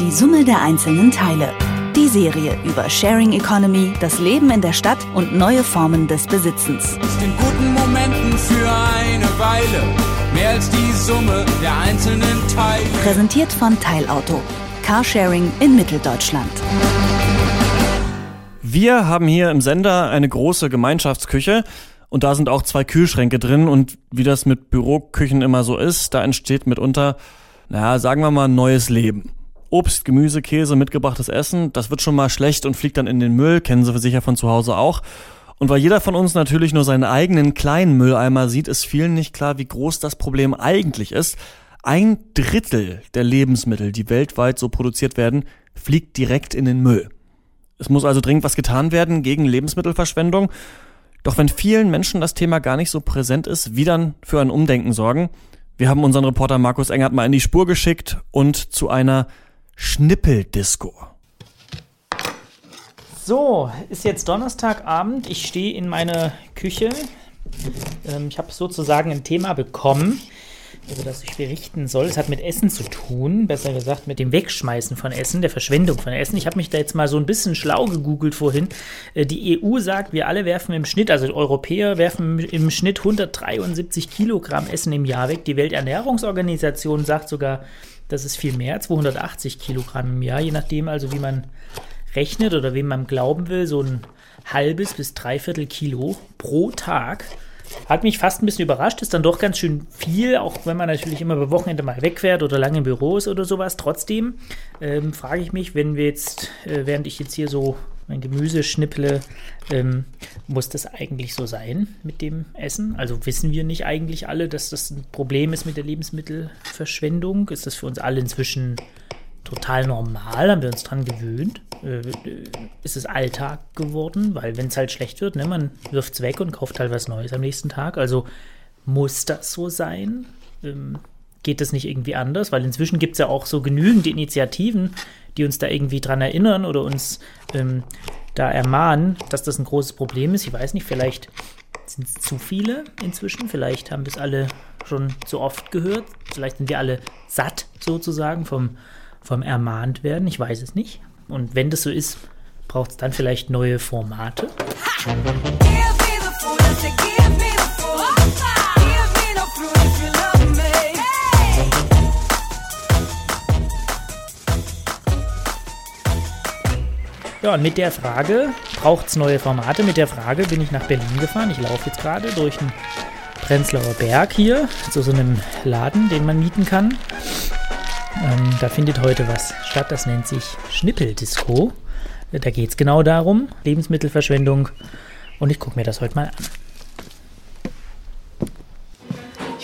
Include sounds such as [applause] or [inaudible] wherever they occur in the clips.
Die Summe der einzelnen Teile. Die Serie über Sharing Economy, das Leben in der Stadt und neue Formen des Besitzens. Ist in guten Momenten für eine Weile mehr als die Summe der einzelnen Teile. Präsentiert von Teilauto. Carsharing in Mitteldeutschland. Wir haben hier im Sender eine große Gemeinschaftsküche und da sind auch zwei Kühlschränke drin und wie das mit Büroküchen immer so ist, da entsteht mitunter, naja, sagen wir mal, neues Leben. Obst, Gemüse, Käse, mitgebrachtes Essen, das wird schon mal schlecht und fliegt dann in den Müll, kennen Sie sicher von zu Hause auch. Und weil jeder von uns natürlich nur seinen eigenen kleinen Mülleimer sieht, ist vielen nicht klar, wie groß das Problem eigentlich ist. Ein Drittel der Lebensmittel, die weltweit so produziert werden, fliegt direkt in den Müll. Es muss also dringend was getan werden gegen Lebensmittelverschwendung. Doch wenn vielen Menschen das Thema gar nicht so präsent ist, wie dann für ein Umdenken sorgen? Wir haben unseren Reporter Markus Engert mal in die Spur geschickt und zu einer Schnippeldisco. So, ist jetzt Donnerstagabend. Ich stehe in meiner Küche. Ähm, ich habe sozusagen ein Thema bekommen, über das ich berichten soll. Es hat mit Essen zu tun, besser gesagt mit dem Wegschmeißen von Essen, der Verschwendung von Essen. Ich habe mich da jetzt mal so ein bisschen schlau gegoogelt vorhin. Äh, die EU sagt, wir alle werfen im Schnitt, also Europäer werfen im Schnitt 173 Kilogramm Essen im Jahr weg. Die Welternährungsorganisation sagt sogar, das ist viel mehr, 280 Kilogramm im Jahr, je nachdem also, wie man rechnet oder wem man glauben will, so ein halbes bis dreiviertel Kilo pro Tag. Hat mich fast ein bisschen überrascht, ist dann doch ganz schön viel, auch wenn man natürlich immer bei Wochenende mal wegfährt oder lange im Büro ist oder sowas. Trotzdem ähm, frage ich mich, wenn wir jetzt, äh, während ich jetzt hier so mein Gemüse schnipple, ähm, muss das eigentlich so sein mit dem Essen? Also wissen wir nicht eigentlich alle, dass das ein Problem ist mit der Lebensmittelverschwendung? Ist das für uns alle inzwischen total normal? Haben wir uns dran gewöhnt? Äh, ist es Alltag geworden? Weil wenn es halt schlecht wird, ne, man wirft es weg und kauft halt was Neues am nächsten Tag. Also muss das so sein? Ähm, geht das nicht irgendwie anders? Weil inzwischen gibt es ja auch so genügend Initiativen, die uns da irgendwie dran erinnern oder uns ähm, da ermahnen, dass das ein großes Problem ist. Ich weiß nicht, vielleicht sind es zu viele inzwischen. Vielleicht haben wir es alle schon zu oft gehört. Vielleicht sind wir alle satt sozusagen vom, vom ermahnt werden. Ich weiß es nicht. Und wenn das so ist, braucht es dann vielleicht neue Formate. Ja, und mit der Frage, braucht es neue Formate? Mit der Frage bin ich nach Berlin gefahren. Ich laufe jetzt gerade durch den Prenzlauer Berg hier zu so einem Laden, den man mieten kann. Ähm, da findet heute was statt, das nennt sich Schnippeldisco. Da geht es genau darum, Lebensmittelverschwendung. Und ich gucke mir das heute mal an.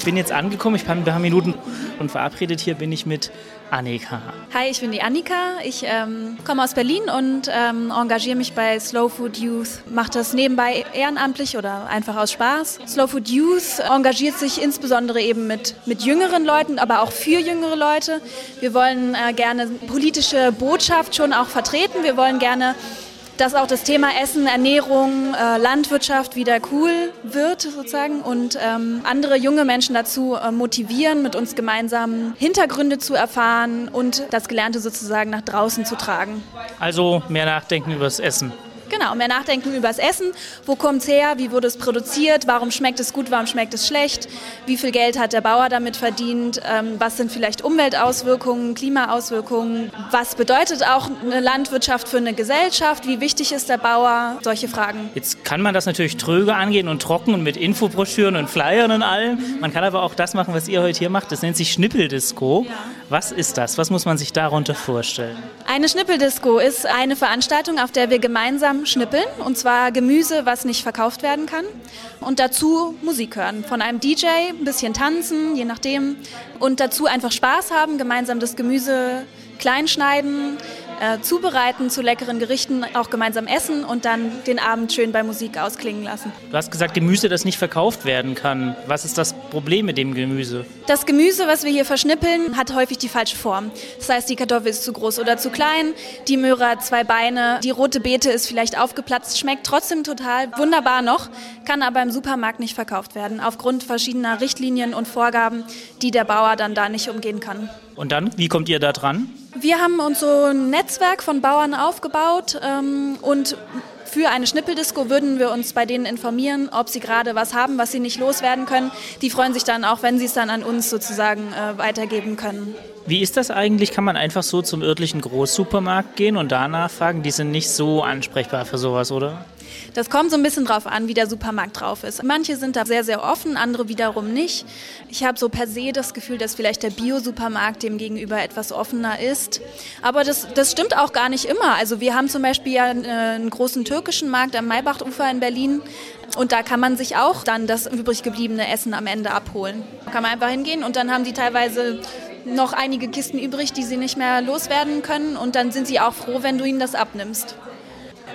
Ich bin jetzt angekommen, ich bin ein paar Minuten und verabredet hier bin ich mit Annika. Hi, ich bin die Annika. Ich ähm, komme aus Berlin und ähm, engagiere mich bei Slow Food Youth. Mache das nebenbei ehrenamtlich oder einfach aus Spaß. Slow Food Youth engagiert sich insbesondere eben mit, mit jüngeren Leuten, aber auch für jüngere Leute. Wir wollen äh, gerne politische Botschaft schon auch vertreten. Wir wollen gerne dass auch das Thema Essen, Ernährung, äh, Landwirtschaft wieder cool wird sozusagen und ähm, andere junge Menschen dazu äh, motivieren, mit uns gemeinsam Hintergründe zu erfahren und das Gelernte sozusagen nach draußen zu tragen. Also mehr nachdenken über das Essen. Genau, mehr nachdenken über das Essen. Wo kommt es her? Wie wurde es produziert? Warum schmeckt es gut? Warum schmeckt es schlecht? Wie viel Geld hat der Bauer damit verdient? Ähm, was sind vielleicht Umweltauswirkungen, Klimaauswirkungen? Was bedeutet auch eine Landwirtschaft für eine Gesellschaft? Wie wichtig ist der Bauer? Solche Fragen. Jetzt kann man das natürlich tröge angehen und trocken und mit Infobroschüren und Flyern und allem. Man kann aber auch das machen, was ihr heute hier macht. Das nennt sich Schnippeldisco. Ja. Was ist das? Was muss man sich darunter vorstellen? Eine Schnippeldisco ist eine Veranstaltung, auf der wir gemeinsam schnippeln, und zwar Gemüse, was nicht verkauft werden kann. Und dazu Musik hören. Von einem DJ, ein bisschen tanzen, je nachdem. Und dazu einfach Spaß haben, gemeinsam das Gemüse klein schneiden, äh, zubereiten zu leckeren Gerichten, auch gemeinsam essen und dann den Abend schön bei Musik ausklingen lassen. Du hast gesagt, Gemüse, das nicht verkauft werden kann. Was ist das Problem mit dem Gemüse? Das Gemüse, was wir hier verschnippeln, hat häufig die falsche Form. Das heißt, die Kartoffel ist zu groß oder zu klein, die Möhre hat zwei Beine, die rote Beete ist vielleicht aufgeplatzt, schmeckt trotzdem total wunderbar noch, kann aber im Supermarkt nicht verkauft werden, aufgrund verschiedener Richtlinien und Vorgaben, die der Bauer dann da nicht umgehen kann. Und dann, wie kommt ihr da dran? Wir haben uns so ein Netzwerk von Bauern aufgebaut ähm, und für eine Schnippeldisco würden wir uns bei denen informieren, ob sie gerade was haben, was sie nicht loswerden können. Die freuen sich dann auch, wenn sie es dann an uns sozusagen äh, weitergeben können. Wie ist das eigentlich? Kann man einfach so zum örtlichen Großsupermarkt gehen und danach fragen? Die sind nicht so ansprechbar für sowas, oder? Das kommt so ein bisschen drauf an, wie der Supermarkt drauf ist. Manche sind da sehr, sehr offen, andere wiederum nicht. Ich habe so per se das Gefühl, dass vielleicht der Bio-Supermarkt dem gegenüber etwas offener ist. Aber das, das stimmt auch gar nicht immer. Also wir haben zum Beispiel ja äh, einen großen türkischen Markt am Maybachufer in Berlin. Und da kann man sich auch dann das übrig gebliebene Essen am Ende abholen. Da kann man einfach hingehen und dann haben die teilweise noch einige Kisten übrig, die sie nicht mehr loswerden können. Und dann sind sie auch froh, wenn du ihnen das abnimmst.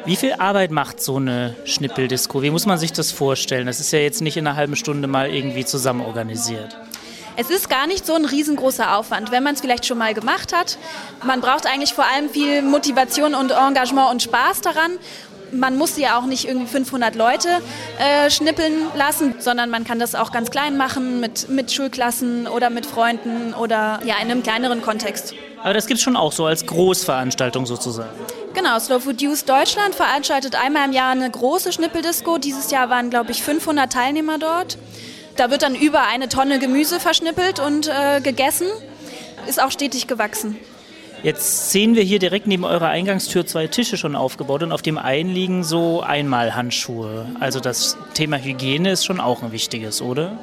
Wie viel Arbeit macht so eine Schnippeldisco? Wie muss man sich das vorstellen? Das ist ja jetzt nicht in einer halben Stunde mal irgendwie zusammen organisiert. Es ist gar nicht so ein riesengroßer Aufwand, wenn man es vielleicht schon mal gemacht hat. Man braucht eigentlich vor allem viel Motivation und Engagement und Spaß daran man muss ja auch nicht irgendwie 500 Leute äh, schnippeln lassen, sondern man kann das auch ganz klein machen mit, mit Schulklassen oder mit Freunden oder ja in einem kleineren Kontext. Aber das gibt es schon auch so als Großveranstaltung sozusagen. Genau, Slow Food Youth Deutschland veranstaltet einmal im Jahr eine große Schnippeldisco. Dieses Jahr waren, glaube ich, 500 Teilnehmer dort. Da wird dann über eine Tonne Gemüse verschnippelt und äh, gegessen. Ist auch stetig gewachsen. Jetzt sehen wir hier direkt neben eurer Eingangstür zwei Tische schon aufgebaut und auf dem einen liegen so Einmalhandschuhe. Also das Thema Hygiene ist schon auch ein wichtiges, oder?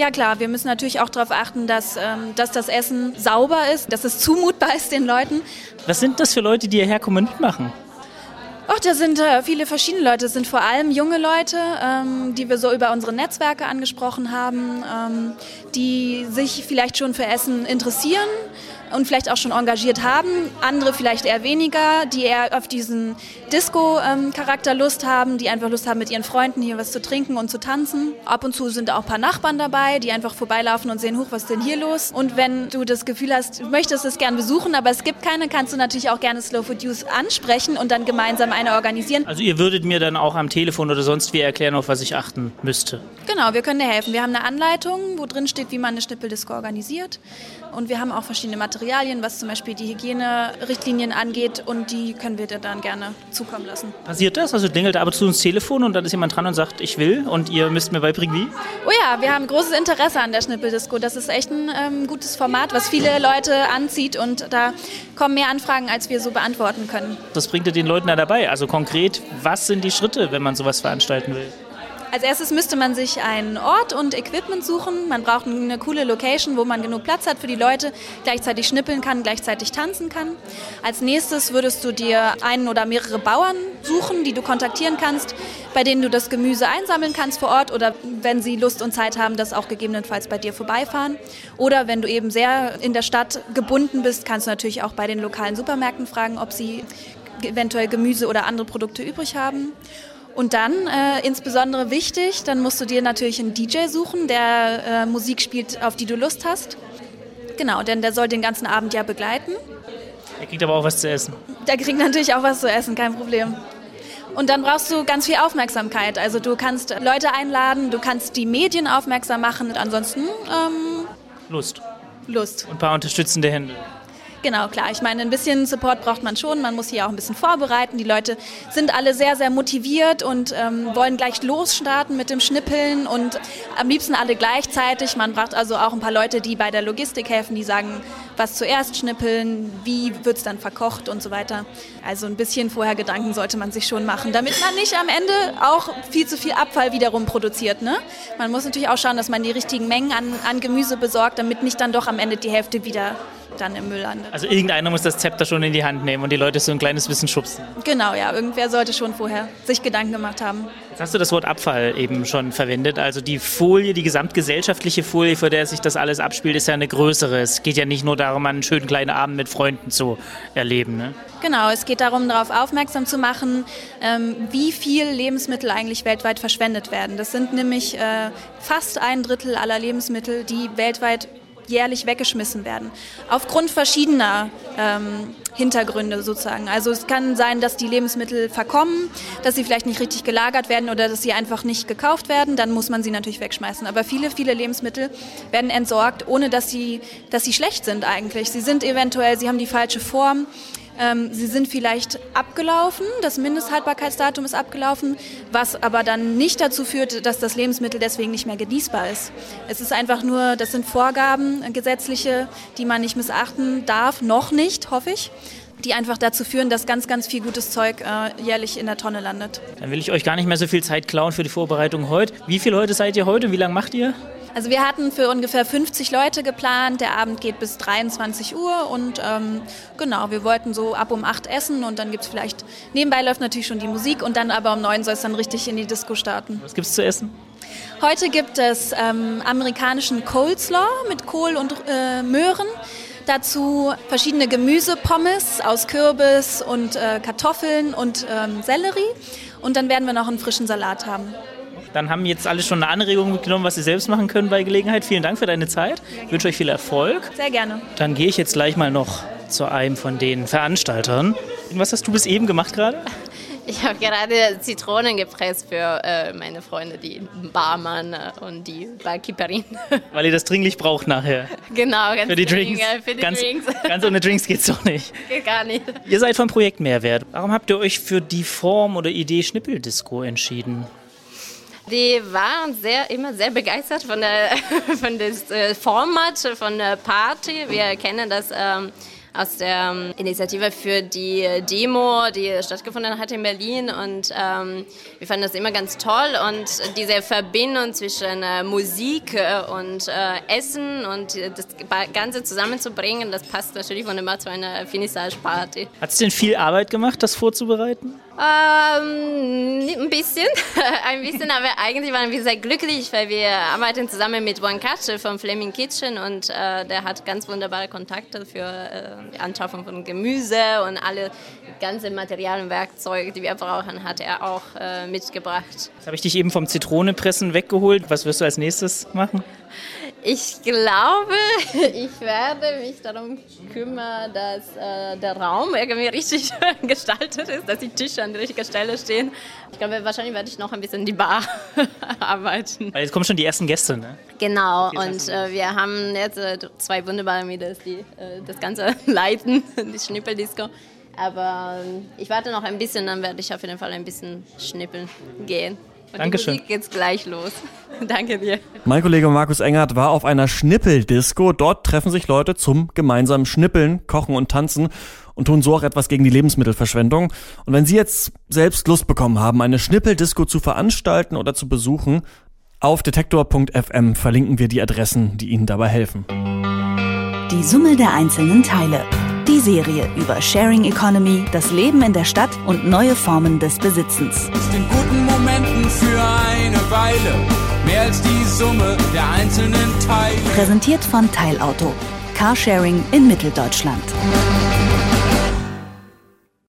Ja klar, wir müssen natürlich auch darauf achten, dass, ähm, dass das Essen sauber ist, dass es zumutbar ist den Leuten. Was sind das für Leute, die hierher kommen und mitmachen? Ach, da sind äh, viele verschiedene Leute. Es sind vor allem junge Leute, ähm, die wir so über unsere Netzwerke angesprochen haben, ähm, die sich vielleicht schon für Essen interessieren und vielleicht auch schon engagiert haben, andere vielleicht eher weniger, die eher auf diesen Disco-Charakter Lust haben, die einfach Lust haben, mit ihren Freunden hier was zu trinken und zu tanzen. Ab und zu sind auch ein paar Nachbarn dabei, die einfach vorbeilaufen und sehen, hoch, was ist denn hier los? Und wenn du das Gefühl hast, du möchtest es gern besuchen, aber es gibt keine, kannst du natürlich auch gerne Slow Food Youth ansprechen und dann gemeinsam eine organisieren. Also ihr würdet mir dann auch am Telefon oder sonst wie erklären, auf was ich achten müsste? Genau, wir können dir helfen. Wir haben eine Anleitung, wo drin steht, wie man eine Schnippeldisco organisiert. Und wir haben auch verschiedene Materialien, was zum Beispiel die Hygienerichtlinien angeht und die können wir dir dann gerne zukommen lassen. Passiert das? Also klingelt aber zu ins Telefon und dann ist jemand dran und sagt, ich will und ihr müsst mir beibringen, wie? Oh ja, wir haben großes Interesse an der Schnippeldisco. Das ist echt ein ähm, gutes Format, was viele Leute anzieht und da kommen mehr Anfragen, als wir so beantworten können. Das bringt ihr den Leuten da dabei. Also konkret, was sind die Schritte, wenn man sowas veranstalten will? Als erstes müsste man sich einen Ort und Equipment suchen. Man braucht eine coole Location, wo man genug Platz hat für die Leute, gleichzeitig schnippeln kann, gleichzeitig tanzen kann. Als nächstes würdest du dir einen oder mehrere Bauern suchen, die du kontaktieren kannst, bei denen du das Gemüse einsammeln kannst vor Ort oder wenn sie Lust und Zeit haben, das auch gegebenenfalls bei dir vorbeifahren. Oder wenn du eben sehr in der Stadt gebunden bist, kannst du natürlich auch bei den lokalen Supermärkten fragen, ob sie eventuell Gemüse oder andere Produkte übrig haben. Und dann, äh, insbesondere wichtig, dann musst du dir natürlich einen DJ suchen, der äh, Musik spielt, auf die du Lust hast. Genau, denn der soll den ganzen Abend ja begleiten. Er kriegt aber auch was zu essen. Der kriegt natürlich auch was zu essen, kein Problem. Und dann brauchst du ganz viel Aufmerksamkeit. Also du kannst Leute einladen, du kannst die Medien aufmerksam machen. Und ansonsten ähm, Lust. Lust. Und ein paar unterstützende Hände. Genau, klar. Ich meine, ein bisschen Support braucht man schon. Man muss hier auch ein bisschen vorbereiten. Die Leute sind alle sehr, sehr motiviert und ähm, wollen gleich losstarten mit dem Schnippeln und am liebsten alle gleichzeitig. Man braucht also auch ein paar Leute, die bei der Logistik helfen, die sagen, was zuerst schnippeln, wie wird es dann verkocht und so weiter. Also ein bisschen vorher Gedanken sollte man sich schon machen, damit man nicht am Ende auch viel zu viel Abfall wiederum produziert. Ne? Man muss natürlich auch schauen, dass man die richtigen Mengen an, an Gemüse besorgt, damit nicht dann doch am Ende die Hälfte wieder dann im Müll landet. Also irgendeiner muss das Zepter schon in die Hand nehmen und die Leute so ein kleines bisschen schubsen. Genau, ja. Irgendwer sollte schon vorher sich Gedanken gemacht haben. Jetzt hast du das Wort Abfall eben schon verwendet. Also die Folie, die gesamtgesellschaftliche Folie, vor der sich das alles abspielt, ist ja eine größere. Es geht ja nicht nur darum, einen schönen kleinen Abend mit Freunden zu erleben. Ne? Genau, es geht darum, darauf aufmerksam zu machen, ähm, wie viel Lebensmittel eigentlich weltweit verschwendet werden. Das sind nämlich äh, fast ein Drittel aller Lebensmittel, die weltweit jährlich weggeschmissen werden. Aufgrund verschiedener ähm, Hintergründe sozusagen. Also es kann sein, dass die Lebensmittel verkommen, dass sie vielleicht nicht richtig gelagert werden oder dass sie einfach nicht gekauft werden. Dann muss man sie natürlich wegschmeißen. Aber viele, viele Lebensmittel werden entsorgt, ohne dass sie, dass sie schlecht sind eigentlich. Sie sind eventuell, sie haben die falsche Form. Ähm, sie sind vielleicht abgelaufen, das Mindesthaltbarkeitsdatum ist abgelaufen, was aber dann nicht dazu führt, dass das Lebensmittel deswegen nicht mehr genießbar ist. Es ist einfach nur, das sind Vorgaben, äh, gesetzliche, die man nicht missachten darf, noch nicht, hoffe ich die einfach dazu führen, dass ganz, ganz viel gutes Zeug äh, jährlich in der Tonne landet. Dann will ich euch gar nicht mehr so viel Zeit klauen für die Vorbereitung heute. Wie viele Leute seid ihr heute? Wie lange macht ihr? Also wir hatten für ungefähr 50 Leute geplant. Der Abend geht bis 23 Uhr und ähm, genau, wir wollten so ab um 8 essen und dann gibt es vielleicht, nebenbei läuft natürlich schon die Musik und dann aber um 9 soll es dann richtig in die Disco starten. Was gibt es zu essen? Heute gibt es ähm, amerikanischen Coleslaw mit Kohl und äh, Möhren. Dazu verschiedene Gemüsepommes aus Kürbis und äh, Kartoffeln und ähm, Sellerie. Und dann werden wir noch einen frischen Salat haben. Dann haben jetzt alle schon eine Anregung mitgenommen, was sie selbst machen können bei Gelegenheit. Vielen Dank für deine Zeit. Ich wünsche euch viel Erfolg. Sehr gerne. Dann gehe ich jetzt gleich mal noch zu einem von den Veranstaltern. Was hast du bis eben gemacht gerade? [laughs] Ich habe gerade Zitronen gepresst für äh, meine Freunde, die Barmann äh, und die Barkeeperin. [laughs] Weil ihr das dringlich braucht nachher. Genau, ganz für die Drinks. Für die ganz, Drinks. [laughs] ganz ohne Drinks geht's doch nicht. Geht gar nicht. Ihr seid vom Projekt Mehrwert. Warum habt ihr euch für die Form oder Idee Schnippeldisco entschieden? Die waren sehr, immer sehr begeistert von der [laughs] von des äh, Format, von der Party. Wir kennen das ähm, aus der ähm, Initiative für die Demo, die stattgefunden hat in Berlin. Und ähm, wir fanden das immer ganz toll. Und diese Verbindung zwischen äh, Musik äh, und äh, Essen und das Ganze zusammenzubringen, das passt natürlich wunderbar zu einer Finissage-Party. Hat es denn viel Arbeit gemacht, das vorzubereiten? Ähm, ein bisschen, [laughs] ein bisschen, aber eigentlich waren wir sehr glücklich, weil wir arbeiten zusammen mit Juan Katsche vom Flaming Kitchen und äh, der hat ganz wunderbare Kontakte für äh, die Anschaffung von Gemüse und alle ganze Materialien und Werkzeuge, die wir brauchen, hat er auch äh, mitgebracht. Jetzt habe ich dich eben vom Zitronenpressen weggeholt. Was wirst du als nächstes machen? Ich glaube, [laughs] ich werde mich darum kümmern, dass äh, der Raum irgendwie richtig [laughs] gestaltet ist, dass die Tische an der richtigen Stelle stehen. Ich glaube, wahrscheinlich werde ich noch ein bisschen die Bar [laughs] arbeiten. Weil jetzt kommen schon die ersten Gäste, ne? Genau, und äh, wir haben jetzt äh, zwei wunderbare Mädels, die äh, das Ganze leiten, die Schnippeldisco. Aber ähm, ich warte noch ein bisschen, dann werde ich auf jeden Fall ein bisschen schnippeln gehen. Und Dankeschön. die Musik geht's gleich los. [laughs] Danke dir. Mein Kollege Markus Engert war auf einer Schnippeldisco. Dort treffen sich Leute zum gemeinsamen Schnippeln, Kochen und Tanzen und tun so auch etwas gegen die Lebensmittelverschwendung. Und wenn Sie jetzt selbst Lust bekommen haben, eine Schnippeldisco zu veranstalten oder zu besuchen, auf detektor.fm verlinken wir die Adressen, die Ihnen dabei helfen. Die Summe der einzelnen Teile. Die Serie über Sharing Economy, das Leben in der Stadt und neue Formen des Besitzens. In guten Momenten für eine Weile mehr als die Summe der einzelnen Teile. Präsentiert von Teilauto. Carsharing in Mitteldeutschland.